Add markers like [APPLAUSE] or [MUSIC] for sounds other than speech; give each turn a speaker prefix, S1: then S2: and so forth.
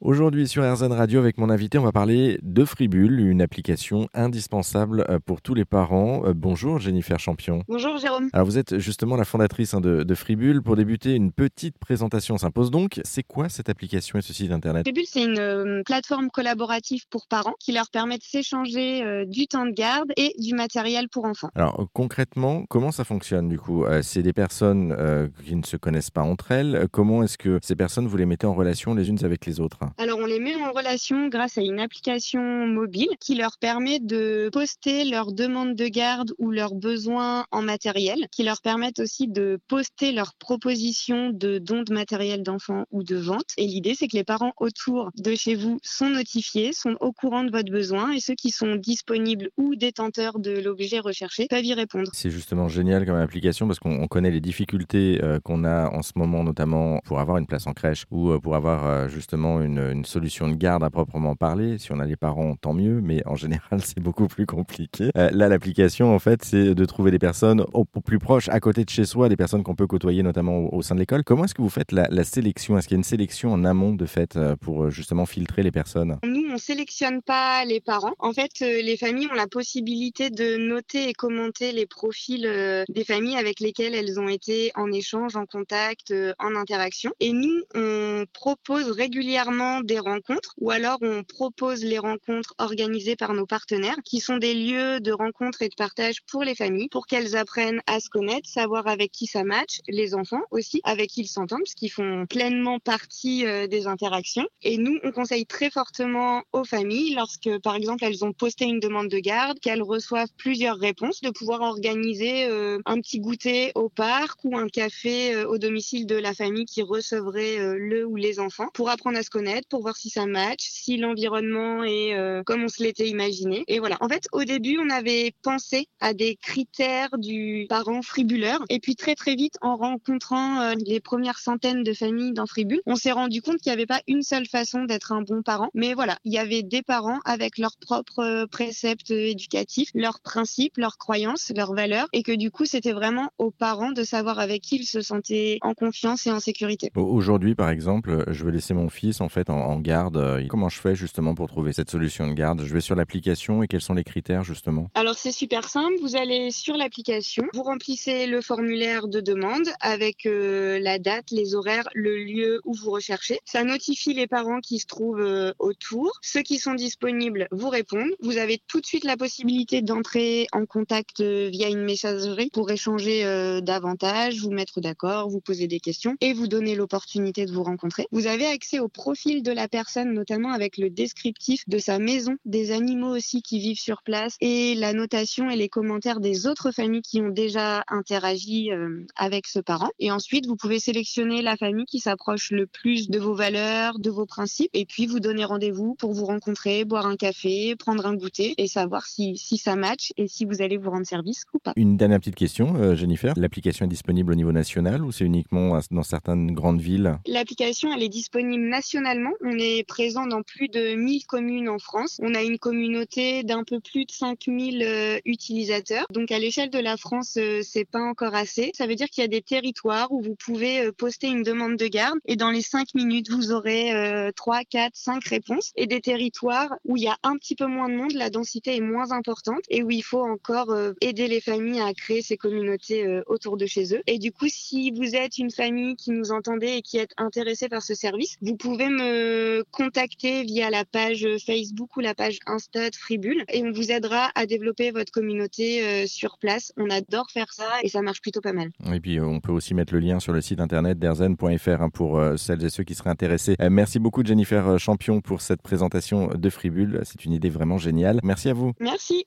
S1: Aujourd'hui sur RZN Radio avec mon invité, on va parler de Fribule, une application indispensable euh, pour tous les parents. Euh, bonjour Jennifer Champion.
S2: Bonjour Jérôme.
S1: Alors vous êtes justement la fondatrice hein, de, de, Fribule. Pour débuter, une petite présentation s'impose donc. C'est quoi cette application et ce site internet?
S2: Fribule, c'est une euh, plateforme collaborative pour parents qui leur permet de s'échanger du temps de garde et du matériel pour enfants.
S1: Alors concrètement, comment ça fonctionne du coup? C'est des personnes qui ne se connaissent pas entre elles. Comment est-ce que ces personnes, vous les mettez en relation les unes avec les autres?
S2: Les met en relation grâce à une application mobile qui leur permet de poster leurs demandes de garde ou leurs besoins en matériel, qui leur permettent aussi de poster leurs propositions de dons de matériel d'enfants ou de vente. Et l'idée c'est que les parents autour de chez vous sont notifiés, sont au courant de votre besoin et ceux qui sont disponibles ou détenteurs de l'objet recherché peuvent y répondre.
S1: C'est justement génial comme application parce qu'on connaît les difficultés euh, qu'on a en ce moment notamment pour avoir une place en crèche ou euh, pour avoir euh, justement une de garde à proprement parler. Si on a les parents, tant mieux, mais en général, [LAUGHS] c'est beaucoup plus compliqué. Euh, là, l'application, en fait, c'est de trouver des personnes au, plus proches, à côté de chez soi, des personnes qu'on peut côtoyer notamment au, sein de l'école. Comment est-ce que vous faites la, sélection? Est-ce qu'il y a une sélection en amont de fait euh, pour euh, justement filtrer les personnes?
S2: On sélectionne pas les parents. En fait, les familles ont la possibilité de noter et commenter les profils des familles avec lesquelles elles ont été en échange, en contact, en interaction. Et nous, on propose régulièrement des rencontres ou alors on propose les rencontres organisées par nos partenaires qui sont des lieux de rencontre et de partage pour les familles pour qu'elles apprennent à se connaître, savoir avec qui ça match, les enfants aussi, avec qui ils s'entendent parce qu'ils font pleinement partie euh, des interactions. Et nous, on conseille très fortement aux familles lorsque par exemple elles ont posté une demande de garde, qu'elles reçoivent plusieurs réponses, de pouvoir organiser euh, un petit goûter au parc ou un café euh, au domicile de la famille qui recevrait le ou les enfants pour apprendre à se connaître pour voir si ça match, si l'environnement est euh, comme on se l'était imaginé. Et voilà. En fait, au début, on avait pensé à des critères du parent fribuleur. Et puis très très vite, en rencontrant euh, les premières centaines de familles dans Fribule, on s'est rendu compte qu'il n'y avait pas une seule façon d'être un bon parent. Mais voilà, il y avait des parents avec leurs propres euh, préceptes éducatifs, leurs principes, leurs croyances, leurs valeurs. Et que du coup, c'était vraiment aux parents de savoir avec qui ils se sentaient en confiance et en sécurité.
S1: Aujourd'hui, par exemple, je vais laisser mon fils en fait en, garde. Euh, comment je fais justement pour trouver cette solution de garde? Je vais sur l'application et quels sont les critères justement?
S2: Alors c'est super simple, vous allez sur l'application, vous remplissez le formulaire de demande avec euh, la date, les horaires, le lieu où vous recherchez. Ça notifie les parents qui se trouvent euh, autour. Ceux qui sont disponibles vous répondent. Vous avez tout de suite la possibilité d'entrer en contact via une messagerie pour échanger davantage, vous mettre d'accord, vous poser des questions et vous donner l'opportunité de vous rencontrer. Vous avez accès au profil de la personne, notamment avec le descriptif de sa maison, des animaux aussi qui vivent sur place et la notation et les commentaires des autres familles qui ont déjà interagi euh, avec ce parent. Et ensuite, vous pouvez sélectionner la famille qui s'approche le plus de vos valeurs, de vos principes et puis vous donner rendez-vous pour vous rencontrer, boire un café, prendre un goûter et savoir si, si ça match et si vous allez vous rendre service ou pas.
S1: Une dernière petite question, euh, Jennifer. L'application est disponible au niveau national ou c'est uniquement dans certaines grandes villes?
S2: L'application, elle est disponible nationalement. On est présent dans plus de 1000 communes en France. On a une communauté d'un peu plus de 5000 euh, utilisateurs. Donc à l'échelle de la France, euh, c'est pas encore assez. Ça veut dire qu'il y a des territoires où vous pouvez euh, poster une demande de garde et dans les 5 minutes, vous aurez 3, 4, 5 réponses. Et des territoires où il y a un petit peu moins de monde, la densité est moins importante et où il faut encore aider les familles à créer ces communautés autour de chez eux. Et du coup, si vous êtes une famille qui nous entendez et qui est intéressée par ce service, vous pouvez me contacter via la page Facebook ou la page Insta de Fribule et on vous aidera à développer votre communauté euh, sur place. On adore faire ça et ça marche plutôt pas mal.
S1: Et puis euh, on peut aussi mettre le lien sur le site internet derzen.fr hein, pour euh, celles et ceux qui seraient intéressés. merci beaucoup Jennifer Champion pour cette de Fribule. C'est une idée vraiment géniale. Merci à vous.
S2: Merci.